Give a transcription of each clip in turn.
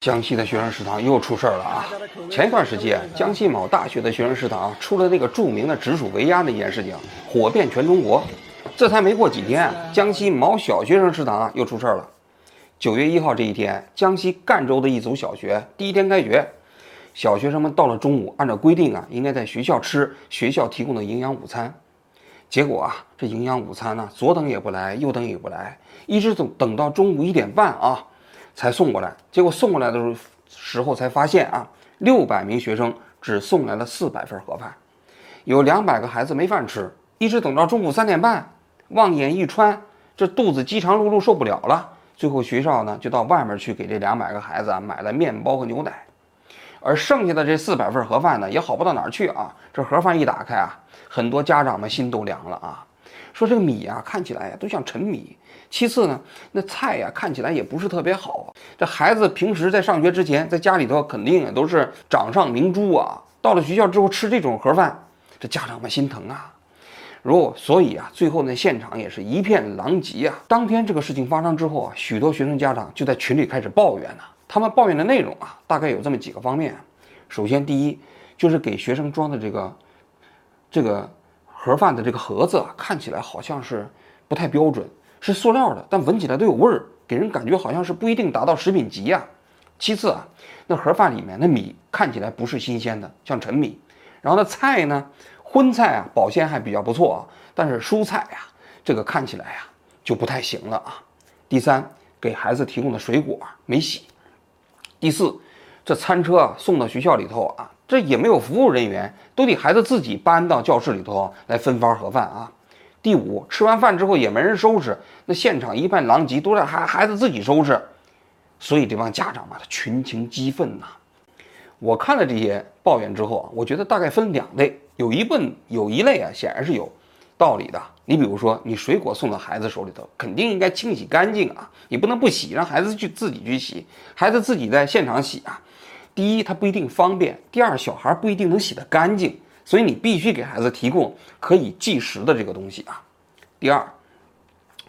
江西的学生食堂又出事儿了啊！前一段时间，江西某大学的学生食堂出了那个著名的直属围鸭那件事情，火遍全中国。这才没过几天，江西某小学生食堂又出事儿了。九月一号这一天，江西赣州的一所小学第一天开学，小学生们到了中午，按照规定啊，应该在学校吃学校提供的营养午餐。结果啊，这营养午餐呢，左等也不来，右等也不来，一直等等到中午一点半啊。才送过来，结果送过来的时候时候才发现啊，六百名学生只送来了四百份盒饭，有两百个孩子没饭吃，一直等到中午三点半，望眼欲穿，这肚子饥肠辘辘受不了了，最后学校呢就到外面去给这两百个孩子啊买了面包和牛奶，而剩下的这四百份盒饭呢也好不到哪儿去啊，这盒饭一打开啊，很多家长们心都凉了啊。说这个米啊，看起来呀都像陈米。其次呢，那菜呀看起来也不是特别好。这孩子平时在上学之前，在家里头肯定也都是掌上明珠啊。到了学校之后吃这种盒饭，这家长们心疼啊。如所以啊，最后那现场也是一片狼藉啊。当天这个事情发生之后啊，许多学生家长就在群里开始抱怨了。他们抱怨的内容啊，大概有这么几个方面。首先，第一就是给学生装的这个这个。盒饭的这个盒子啊，看起来好像是不太标准，是塑料的，但闻起来都有味儿，给人感觉好像是不一定达到食品级呀。其次啊，那盒饭里面的米看起来不是新鲜的，像陈米。然后那菜呢，荤菜啊，保鲜还比较不错啊，但是蔬菜呀，这个看起来呀就不太行了啊。第三，给孩子提供的水果没洗。第四，这餐车啊送到学校里头啊。这也没有服务人员，都得孩子自己搬到教室里头来分发盒饭啊。第五，吃完饭之后也没人收拾，那现场一片狼藉，都让孩孩子自己收拾。所以这帮家长嘛，他群情激愤呐。我看了这些抱怨之后啊，我觉得大概分两类，有一部分有一类啊，显然是有道理的。你比如说，你水果送到孩子手里头，肯定应该清洗干净啊，你不能不洗，让孩子去自己去洗，孩子自己在现场洗啊。第一，它不一定方便；第二，小孩不一定能洗得干净，所以你必须给孩子提供可以计时的这个东西啊。第二，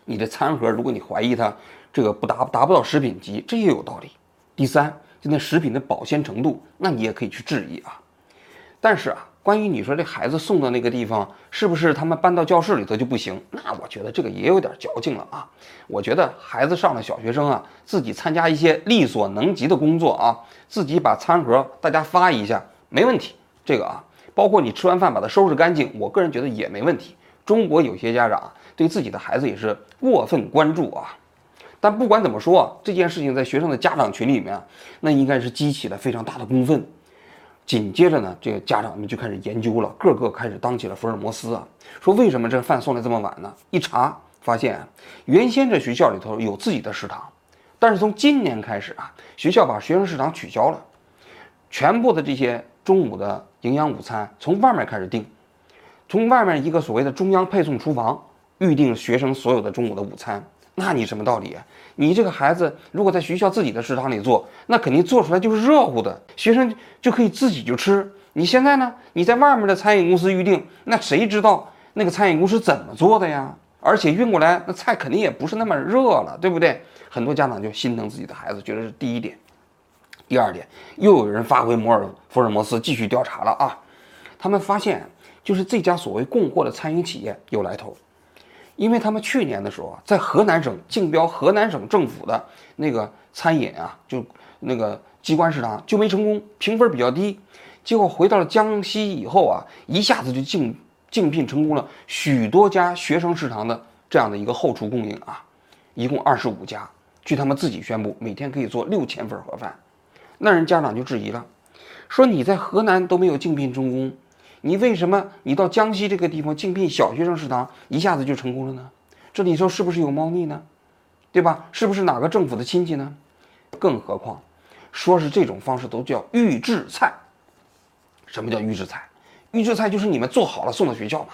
你的餐盒，如果你怀疑它这个不达达不到食品级，这也有道理。第三，就那食品的保鲜程度，那你也可以去质疑啊。但是啊。关于你说这孩子送到那个地方，是不是他们搬到教室里头就不行？那我觉得这个也有点矫情了啊！我觉得孩子上了小学生啊，自己参加一些力所能及的工作啊，自己把餐盒大家发一下没问题。这个啊，包括你吃完饭把它收拾干净，我个人觉得也没问题。中国有些家长对自己的孩子也是过分关注啊。但不管怎么说，这件事情在学生的家长群里面，那应该是激起了非常大的公愤。紧接着呢，这个家长们就开始研究了，个个开始当起了福尔摩斯啊，说为什么这饭送来这么晚呢？一查发现，原先这学校里头有自己的食堂，但是从今年开始啊，学校把学生食堂取消了，全部的这些中午的营养午餐从外面开始订，从外面一个所谓的中央配送厨房预定学生所有的中午的午餐。那你什么道理啊？你这个孩子如果在学校自己的食堂里做，那肯定做出来就是热乎的，学生就可以自己就吃。你现在呢？你在外面的餐饮公司预定，那谁知道那个餐饮公司怎么做的呀？而且运过来那菜肯定也不是那么热了，对不对？很多家长就心疼自己的孩子，觉得是第一点。第二点，又有人发挥摩尔福尔摩斯继续调查了啊！他们发现，就是这家所谓供货的餐饮企业有来头。因为他们去年的时候啊，在河南省竞标河南省政府的那个餐饮啊，就那个机关食堂就没成功，评分比较低。结果回到了江西以后啊，一下子就竞竞聘成功了许多家学生食堂的这样的一个后厨供应啊，一共二十五家。据他们自己宣布，每天可以做六千份盒饭。那人家长就质疑了，说你在河南都没有竞聘成功。你为什么你到江西这个地方竞聘小学生食堂一下子就成功了呢？这里头是不是有猫腻呢？对吧？是不是哪个政府的亲戚呢？更何况，说是这种方式都叫预制菜。什么叫预制菜？预制菜就是你们做好了送到学校嘛。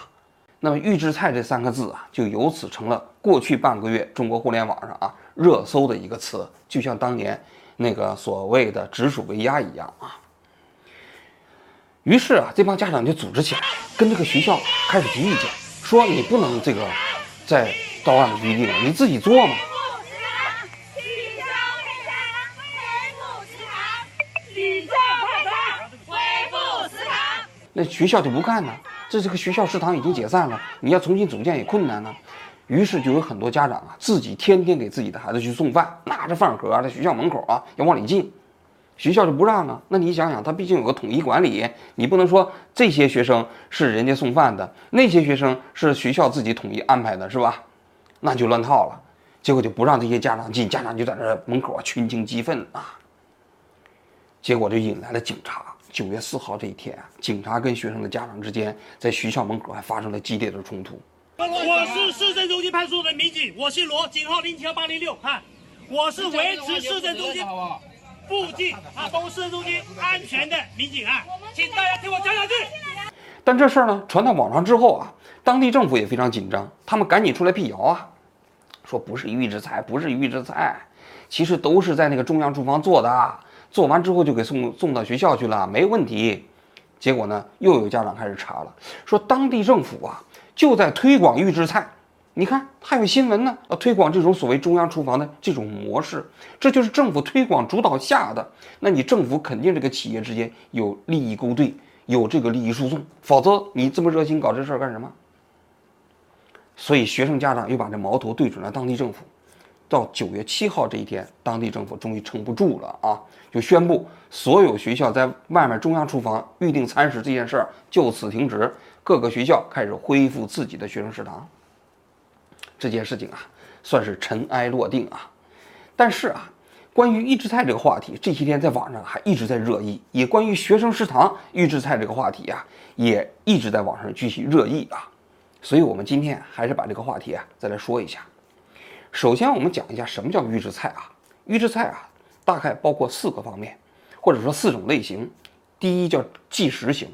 那么预制菜这三个字啊，就由此成了过去半个月中国互联网上啊热搜的一个词，就像当年那个所谓的直属威压一样啊。于是啊，这帮家长就组织起来，跟这个学校开始提意见，说你不能这个再到案的规定了，你自己做嘛。那学校就不干了，这这个学校食堂已经解散了，你要重新组建也困难了。于是就有很多家长啊，自己天天给自己的孩子去送饭，拿着饭盒在学校门口啊要往里进，学校就不让啊。那你想想，他毕竟有个统一管理，你不能说这些学生是人家送饭的，那些学生是学校自己统一安排的，是吧？那就乱套了。结果就不让这些家长进，家长就在那门口啊群情激愤啊。结果就引来了警察。九月四号这一天啊，警察跟学生的家长之间在学校门口还发生了激烈的冲突。我是市政中心派出所的民警，我姓罗，警号零七幺八零六。哈，我是维持市政中心附近啊，包括市政中心安全的民警啊，请大家听我讲两句。但这事儿呢传到网上之后啊，当地政府也非常紧张，他们赶紧出来辟谣啊，说不是预制菜，不是预制菜，其实都是在那个中央厨房做的，做完之后就给送送到学校去了，没问题。结果呢，又有家长开始查了，说当地政府啊。就在推广预制菜，你看还有新闻呢，要推广这种所谓中央厨房的这种模式，这就是政府推广主导下的。那你政府肯定这个企业之间有利益勾兑，有这个利益输送，否则你这么热心搞这事儿干什么？所以学生家长又把这矛头对准了当地政府。到九月七号这一天，当地政府终于撑不住了啊，就宣布所有学校在外面中央厨房预订餐食这件事儿就此停止。各个学校开始恢复自己的学生食堂，这件事情啊，算是尘埃落定啊。但是啊，关于预制菜这个话题，这些天在网上还一直在热议。也关于学生食堂预制菜这个话题啊，也一直在网上继续热议啊。所以，我们今天还是把这个话题啊再来说一下。首先，我们讲一下什么叫预制菜啊？预制菜啊，大概包括四个方面，或者说四种类型。第一叫即食型，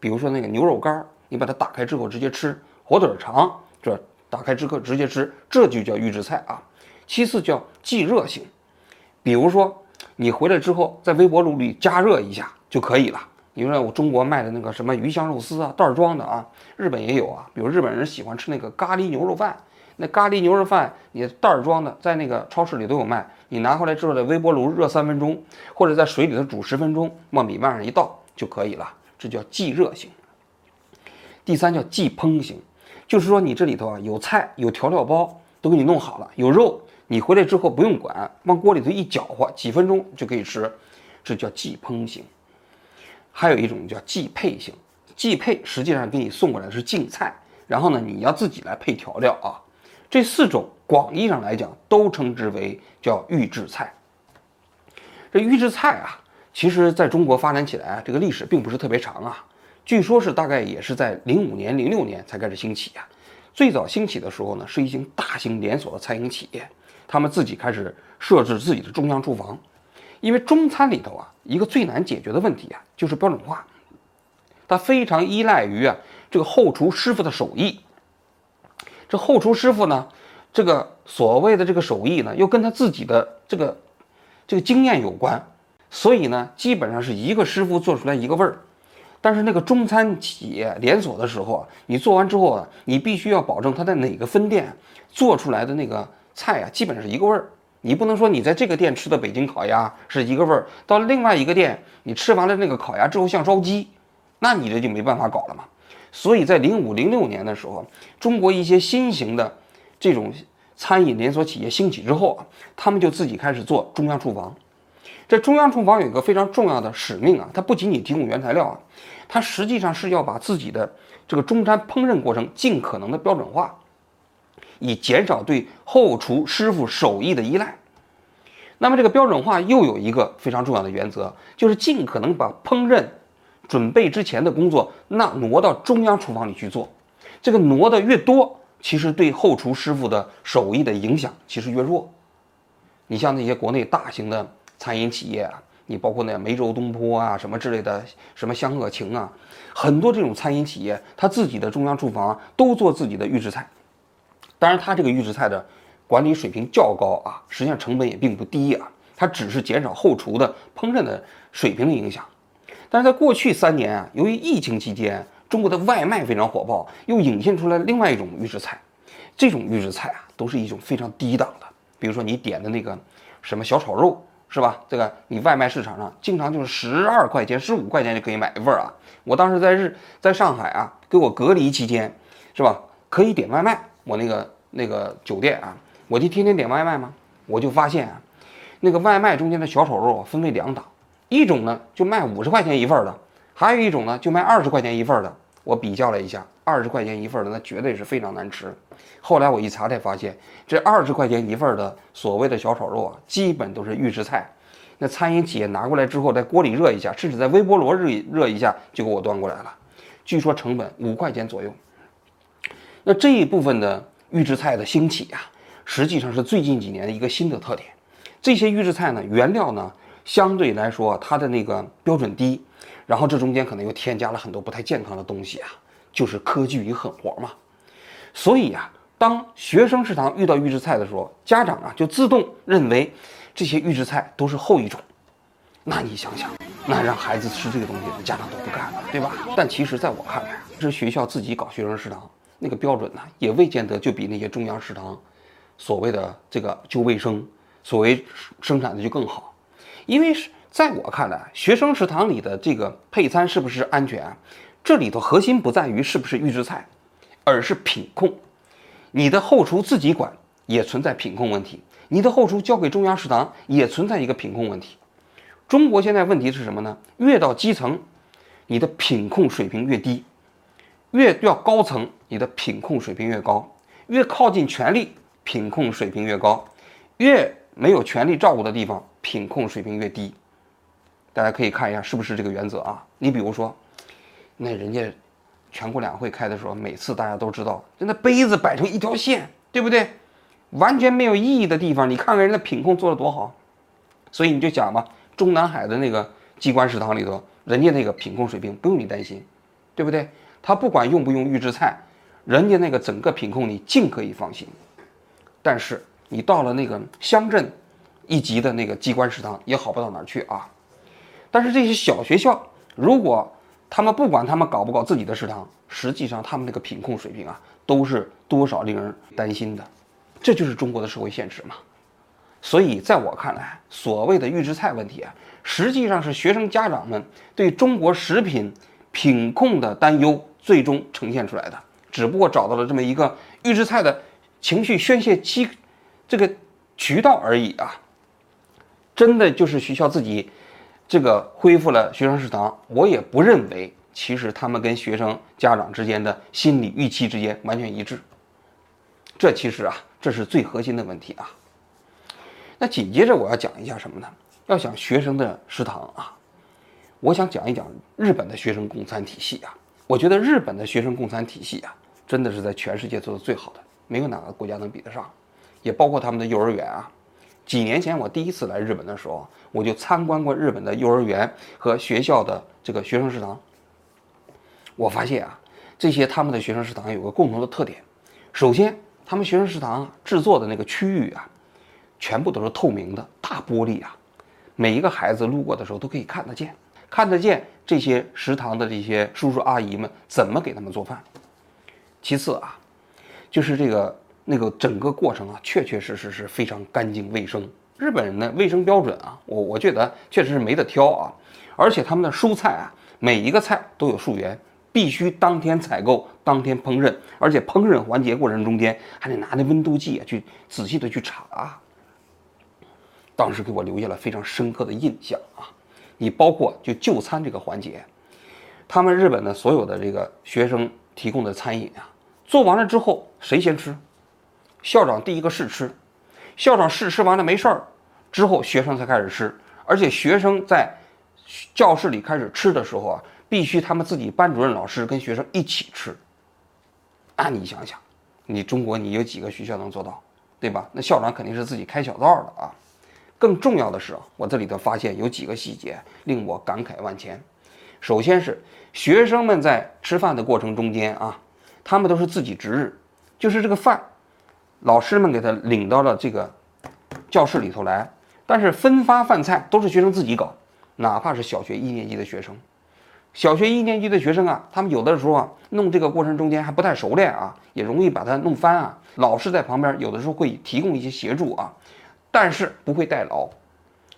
比如说那个牛肉干。你把它打开之后直接吃，火腿肠这打开之后直接吃，这就叫预制菜啊。其次叫即热型，比如说你回来之后在微波炉里加热一下就可以了。你说我中国卖的那个什么鱼香肉丝啊，袋装的啊，日本也有啊。比如日本人喜欢吃那个咖喱牛肉饭，那咖喱牛肉饭你袋装的在那个超市里都有卖，你拿回来之后在微波炉热三分钟，或者在水里头煮十分钟，往米饭上一倒就可以了，这叫即热型。第三叫即烹型，就是说你这里头啊有菜有调料包都给你弄好了，有肉你回来之后不用管，往锅里头一搅和，几分钟就可以吃，这叫即烹型。还有一种叫即配型，即配实际上给你送过来的是净菜，然后呢你要自己来配调料啊。这四种广义上来讲都称之为叫预制菜。这预制菜啊，其实在中国发展起来这个历史并不是特别长啊。据说，是大概也是在零五年、零六年才开始兴起呀。最早兴起的时候呢，是一些大型连锁的餐饮企业，他们自己开始设置自己的中央厨房。因为中餐里头啊，一个最难解决的问题啊，就是标准化，它非常依赖于啊这个后厨师傅的手艺。这后厨师傅呢，这个所谓的这个手艺呢，又跟他自己的这个这个经验有关，所以呢，基本上是一个师傅做出来一个味儿。但是那个中餐企业连锁的时候啊，你做完之后啊，你必须要保证它在哪个分店做出来的那个菜啊，基本是一个味儿。你不能说你在这个店吃的北京烤鸭是一个味儿，到另外一个店你吃完了那个烤鸭之后像烧鸡，那你这就没办法搞了嘛。所以在零五零六年的时候，中国一些新型的这种餐饮连锁企业兴起之后啊，他们就自己开始做中央厨房。这中央厨房有一个非常重要的使命啊，它不仅仅提供原材料啊，它实际上是要把自己的这个中餐烹饪过程尽可能的标准化，以减少对后厨师傅手艺的依赖。那么这个标准化又有一个非常重要的原则，就是尽可能把烹饪准备之前的工作那挪到中央厨房里去做。这个挪的越多，其实对后厨师傅的手艺的影响其实越弱。你像那些国内大型的。餐饮企业啊，你包括那梅州东坡啊，什么之类的，什么香鄂情啊，很多这种餐饮企业，他自己的中央厨房都做自己的预制菜。当然，他这个预制菜的管理水平较高啊，实际上成本也并不低啊。它只是减少后厨的烹饪的水平的影响。但是在过去三年啊，由于疫情期间，中国的外卖非常火爆，又引现出来另外一种预制菜。这种预制菜啊，都是一种非常低档的，比如说你点的那个什么小炒肉。是吧？这个你外卖市场上经常就是十二块钱、十五块钱就可以买一份啊。我当时在日在上海啊，给我隔离期间，是吧？可以点外卖。我那个那个酒店啊，我就天天点外卖嘛。我就发现啊，那个外卖中间的小炒肉分为两档，一种呢就卖五十块钱一份的，还有一种呢就卖二十块钱一份的。我比较了一下，二十块钱一份的那绝对是非常难吃。后来我一查才发现，这二十块钱一份的所谓的小炒肉啊，基本都是预制菜。那餐饮企业拿过来之后，在锅里热一下，甚至在微波炉热热一下，就给我端过来了。据说成本五块钱左右。那这一部分的预制菜的兴起啊，实际上是最近几年的一个新的特点。这些预制菜呢，原料呢相对来说它的那个标准低。然后这中间可能又添加了很多不太健康的东西啊，就是科技与狠活嘛。所以啊，当学生食堂遇到预制菜的时候，家长啊就自动认为这些预制菜都是后一种。那你想想，那让孩子吃这个东西，家长都不干了，对吧？但其实在我看来，这学校自己搞学生食堂，那个标准呢，也未见得就比那些中央食堂所谓的这个就卫生，所谓生产的就更好，因为是。在我看来，学生食堂里的这个配餐是不是安全？这里头核心不在于是不是预制菜，而是品控。你的后厨自己管也存在品控问题，你的后厨交给中央食堂也存在一个品控问题。中国现在问题是什么呢？越到基层，你的品控水平越低；越要高层，你的品控水平越高；越靠近权力，品控水平越高；越没有权力照顾的地方，品控水平越低。大家可以看一下是不是这个原则啊？你比如说，那人家全国两会开的时候，每次大家都知道，就那杯子摆成一条线，对不对？完全没有意义的地方，你看看人家品控做的多好。所以你就讲吧，中南海的那个机关食堂里头，人家那个品控水平不用你担心，对不对？他不管用不用预制菜，人家那个整个品控你尽可以放心。但是你到了那个乡镇一级的那个机关食堂，也好不到哪儿去啊。但是这些小学校，如果他们不管他们搞不搞自己的食堂，实际上他们那个品控水平啊，都是多少令人担心的。这就是中国的社会现实嘛。所以在我看来，所谓的预制菜问题啊，实际上是学生家长们对中国食品品控的担忧最终呈现出来的。只不过找到了这么一个预制菜的情绪宣泄机，这个渠道而已啊。真的就是学校自己。这个恢复了学生食堂，我也不认为，其实他们跟学生家长之间的心理预期之间完全一致。这其实啊，这是最核心的问题啊。那紧接着我要讲一下什么呢？要讲学生的食堂啊，我想讲一讲日本的学生供餐体系啊。我觉得日本的学生供餐体系啊，真的是在全世界做的最好的，没有哪个国家能比得上，也包括他们的幼儿园啊。几年前我第一次来日本的时候，我就参观过日本的幼儿园和学校的这个学生食堂。我发现啊，这些他们的学生食堂有个共同的特点，首先，他们学生食堂制作的那个区域啊，全部都是透明的大玻璃啊，每一个孩子路过的时候都可以看得见，看得见这些食堂的这些叔叔阿姨们怎么给他们做饭。其次啊，就是这个。那个整个过程啊，确确实实是非常干净卫生。日本人的卫生标准啊，我我觉得确实是没得挑啊。而且他们的蔬菜啊，每一个菜都有溯源，必须当天采购，当天烹饪，而且烹饪环节过程中间还得拿那温度计啊去仔细的去查。当时给我留下了非常深刻的印象啊。你包括就就餐这个环节，他们日本的所有的这个学生提供的餐饮啊，做完了之后谁先吃？校长第一个试吃，校长试吃完了没事儿，之后学生才开始吃，而且学生在教室里开始吃的时候啊，必须他们自己班主任老师跟学生一起吃。那你想想，你中国你有几个学校能做到，对吧？那校长肯定是自己开小灶的啊。更重要的是，我这里头发现有几个细节令我感慨万千。首先是学生们在吃饭的过程中间啊，他们都是自己值日，就是这个饭。老师们给他领到了这个教室里头来，但是分发饭菜都是学生自己搞，哪怕是小学一年级的学生，小学一年级的学生啊，他们有的时候啊，弄这个过程中间还不太熟练啊，也容易把它弄翻啊。老师在旁边有的时候会提供一些协助啊，但是不会代劳，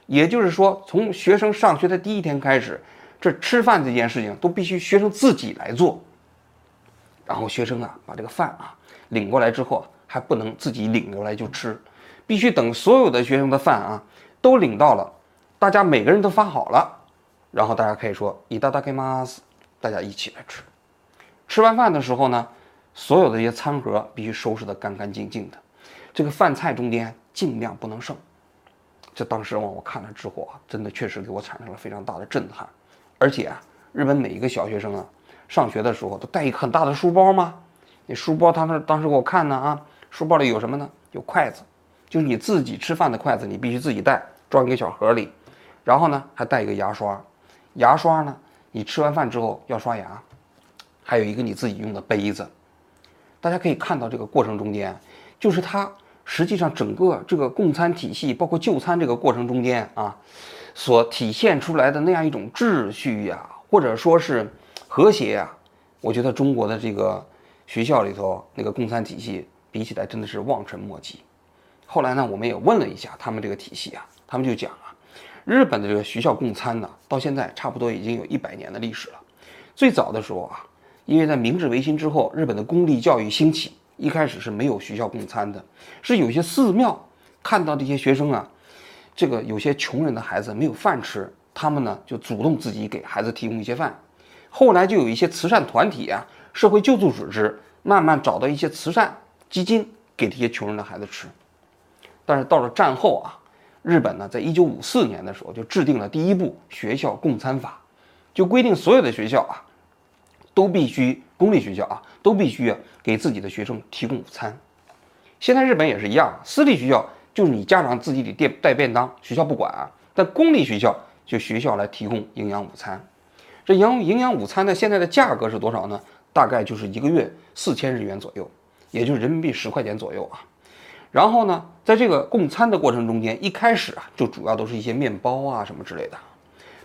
也就是说，从学生上学的第一天开始，这吃饭这件事情都必须学生自己来做。然后学生啊，把这个饭啊领过来之后，还不能自己领过来就吃，必须等所有的学生的饭啊都领到了，大家每个人都发好了，然后大家可以说以大大给马斯，大家一起来吃。吃完饭的时候呢，所有的这些餐盒必须收拾得干干净净的，这个饭菜中间尽量不能剩。这当时我看了之后啊，真的确实给我产生了非常大的震撼。而且啊，日本每一个小学生啊，上学的时候都带一个很大的书包吗？那书包，他那当时给我看呢啊，书包里有什么呢？有筷子，就是你自己吃饭的筷子，你必须自己带，装一个小盒里。然后呢，还带一个牙刷，牙刷呢，你吃完饭之后要刷牙。还有一个你自己用的杯子。大家可以看到这个过程中间，就是它。实际上，整个这个供餐体系，包括就餐这个过程中间啊，所体现出来的那样一种秩序呀，或者说是和谐呀，我觉得中国的这个学校里头那个供餐体系比起来真的是望尘莫及。后来呢，我们也问了一下他们这个体系啊，他们就讲啊，日本的这个学校供餐呢，到现在差不多已经有一百年的历史了。最早的时候啊，因为在明治维新之后，日本的公立教育兴起。一开始是没有学校供餐的，是有些寺庙看到这些学生啊，这个有些穷人的孩子没有饭吃，他们呢就主动自己给孩子提供一些饭。后来就有一些慈善团体啊、社会救助组织，慢慢找到一些慈善基金给这些穷人的孩子吃。但是到了战后啊，日本呢在一九五四年的时候就制定了第一部学校供餐法，就规定所有的学校啊都必须公立学校啊都必须。给自己的学生提供午餐，现在日本也是一样，私立学校就是你家长自己得带带便当，学校不管啊。但公立学校就学校来提供营养午餐。这营营养午餐呢，现在的价格是多少呢？大概就是一个月四千日元左右，也就是人民币十块钱左右啊。然后呢，在这个供餐的过程中间，一开始啊，就主要都是一些面包啊什么之类的。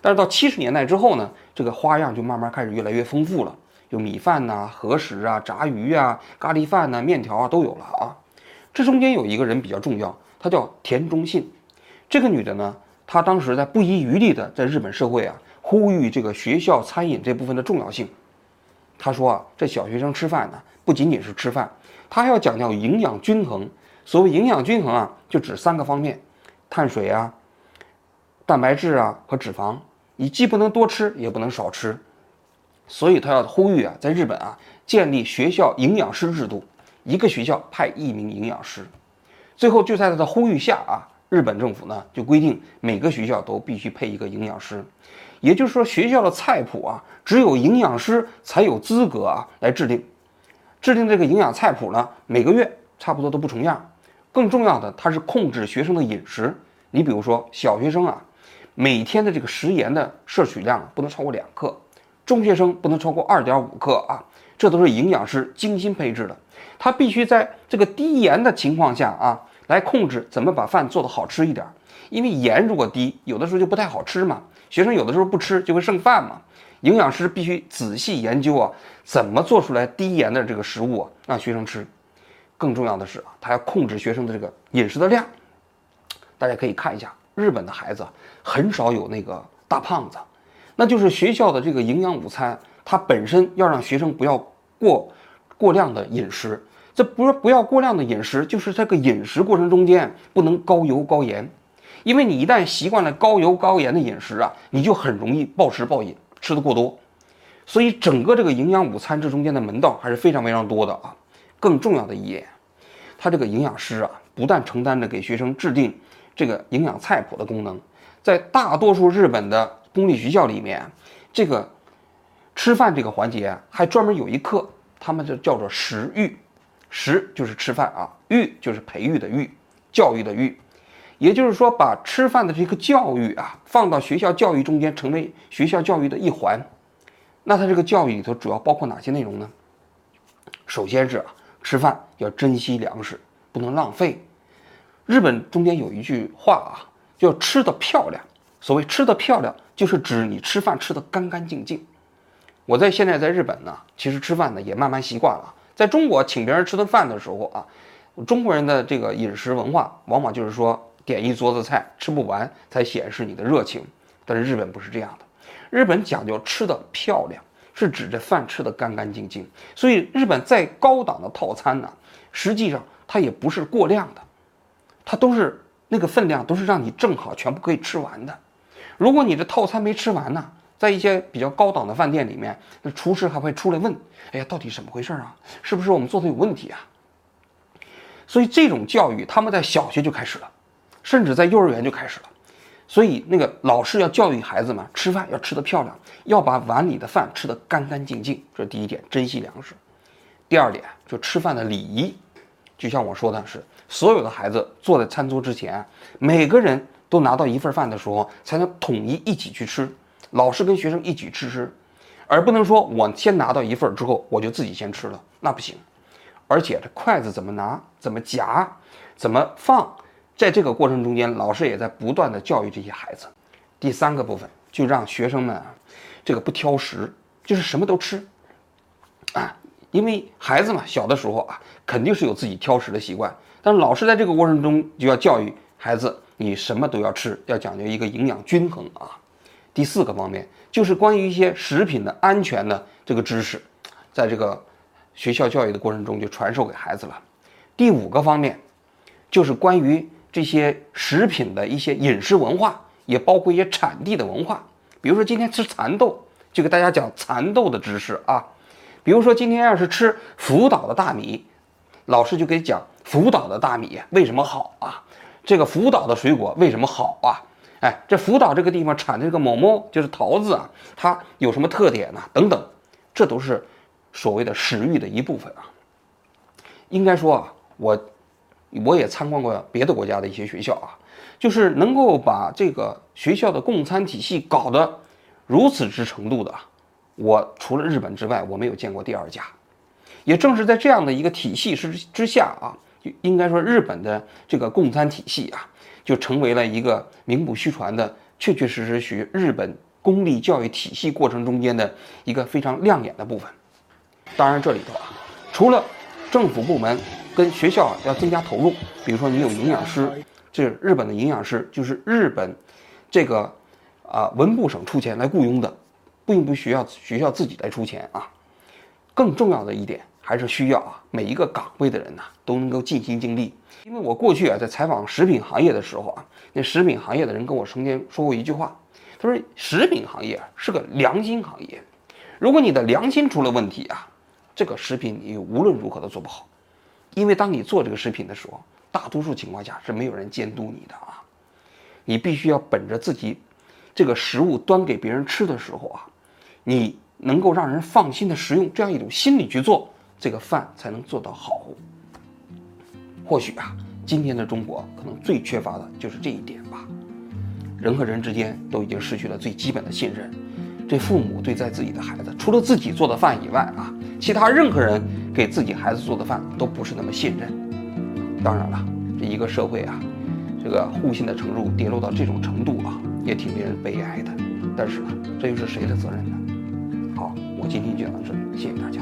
但是到七十年代之后呢，这个花样就慢慢开始越来越丰富了。有米饭呐、和食啊、炸鱼啊、咖喱饭呐、面条啊都有了啊。这中间有一个人比较重要，她叫田中信。这个女的呢，她当时在不遗余力的在日本社会啊呼吁这个学校餐饮这部分的重要性。她说啊，这小学生吃饭呢不仅仅是吃饭，他要讲究营养均衡。所谓营养均衡啊，就指三个方面：碳水啊、蛋白质啊和脂肪。你既不能多吃，也不能少吃。所以他要呼吁啊，在日本啊，建立学校营养师制度，一个学校派一名营养师。最后就在他的呼吁下啊，日本政府呢就规定每个学校都必须配一个营养师。也就是说，学校的菜谱啊，只有营养师才有资格啊来制定。制定这个营养菜谱呢，每个月差不多都不重样。更重要的，它是控制学生的饮食。你比如说，小学生啊，每天的这个食盐的摄取量不能超过两克。中学生不能超过二点五克啊，这都是营养师精心配置的。他必须在这个低盐的情况下啊，来控制怎么把饭做得好吃一点。因为盐如果低，有的时候就不太好吃嘛。学生有的时候不吃就会剩饭嘛。营养师必须仔细研究啊，怎么做出来低盐的这个食物啊，让学生吃。更重要的是啊，他要控制学生的这个饮食的量。大家可以看一下，日本的孩子很少有那个大胖子。那就是学校的这个营养午餐，它本身要让学生不要过过量的饮食。这不是不要过量的饮食，就是这个饮食过程中间不能高油高盐，因为你一旦习惯了高油高盐的饮食啊，你就很容易暴食暴饮，吃的过多。所以整个这个营养午餐这中间的门道还是非常非常多的啊。更重要的一点，他这个营养师啊，不但承担着给学生制定这个营养菜谱的功能，在大多数日本的。公立学校里面，这个吃饭这个环节还专门有一课，他们就叫做食育，食就是吃饭啊，育就是培育的育，教育的育，也就是说把吃饭的这个教育啊放到学校教育中间，成为学校教育的一环。那它这个教育里头主要包括哪些内容呢？首先是啊，吃饭要珍惜粮食，不能浪费。日本中间有一句话啊，叫吃的漂亮。所谓吃的漂亮，就是指你吃饭吃的干干净净。我在现在在日本呢，其实吃饭呢也慢慢习惯了。在中国请别人吃顿饭的时候啊，中国人的这个饮食文化往往就是说点一桌子菜吃不完才显示你的热情。但是日本不是这样的，日本讲究吃的漂亮，是指这饭吃的干干净净。所以日本再高档的套餐呢，实际上它也不是过量的，它都是那个分量都是让你正好全部可以吃完的。如果你这套餐没吃完呢，在一些比较高档的饭店里面，那厨师还会出来问：“哎呀，到底怎么回事啊？是不是我们做的有问题啊？”所以这种教育他们在小学就开始了，甚至在幼儿园就开始了。所以那个老师要教育孩子们吃饭要吃得漂亮，要把碗里的饭吃得干干净净。这是第一点，珍惜粮食。第二点，就吃饭的礼仪。就像我说的是，所有的孩子坐在餐桌之前，每个人都拿到一份饭的时候，才能统一一起去吃。老师跟学生一起吃吃，而不能说我先拿到一份之后，我就自己先吃了，那不行。而且这筷子怎么拿，怎么夹，怎么放。在这个过程中间，老师也在不断的教育这些孩子。第三个部分就让学生们啊，这个不挑食，就是什么都吃啊。因为孩子嘛，小的时候啊，肯定是有自己挑食的习惯。但是老师在这个过程中就要教育孩子，你什么都要吃，要讲究一个营养均衡啊。第四个方面就是关于一些食品的安全的这个知识，在这个学校教育的过程中就传授给孩子了。第五个方面就是关于。这些食品的一些饮食文化，也包括一些产地的文化。比如说今天吃蚕豆，就给大家讲蚕豆的知识啊。比如说今天要是吃福岛的大米，老师就给讲福岛的大米为什么好啊？这个福岛的水果为什么好啊？哎，这福岛这个地方产的这个某某就是桃子啊，它有什么特点呢？等等，这都是所谓的食欲的一部分啊。应该说啊，我。我也参观过别的国家的一些学校啊，就是能够把这个学校的供餐体系搞得如此之程度的，我除了日本之外，我没有见过第二家。也正是在这样的一个体系之之下啊，应该说日本的这个供餐体系啊，就成为了一个名不虚传的、确确实实学日本公立教育体系过程中间的一个非常亮眼的部分。当然，这里头啊，除了政府部门。跟学校要增加投入，比如说你有营养师，这日本的营养师就是日本这个啊文部省出钱来雇佣的，并不需要学校自己来出钱啊。更重要的一点还是需要啊每一个岗位的人呐都能够尽心尽力。因为我过去啊在采访食品行业的时候啊，那食品行业的人跟我曾经说过一句话，他说食品行业是个良心行业，如果你的良心出了问题啊，这个食品你无论如何都做不好。因为当你做这个食品的时候，大多数情况下是没有人监督你的啊，你必须要本着自己这个食物端给别人吃的时候啊，你能够让人放心的食用这样一种心理去做这个饭才能做到好。或许啊，今天的中国可能最缺乏的就是这一点吧，人和人之间都已经失去了最基本的信任。这父母对待自己的孩子，除了自己做的饭以外啊，其他任何人给自己孩子做的饭都不是那么信任。当然了，这一个社会啊，这个互信的程度跌落到这种程度啊，也挺令人悲哀的。但是呢，这又是谁的责任呢？好，我今天就讲到这里，谢谢大家。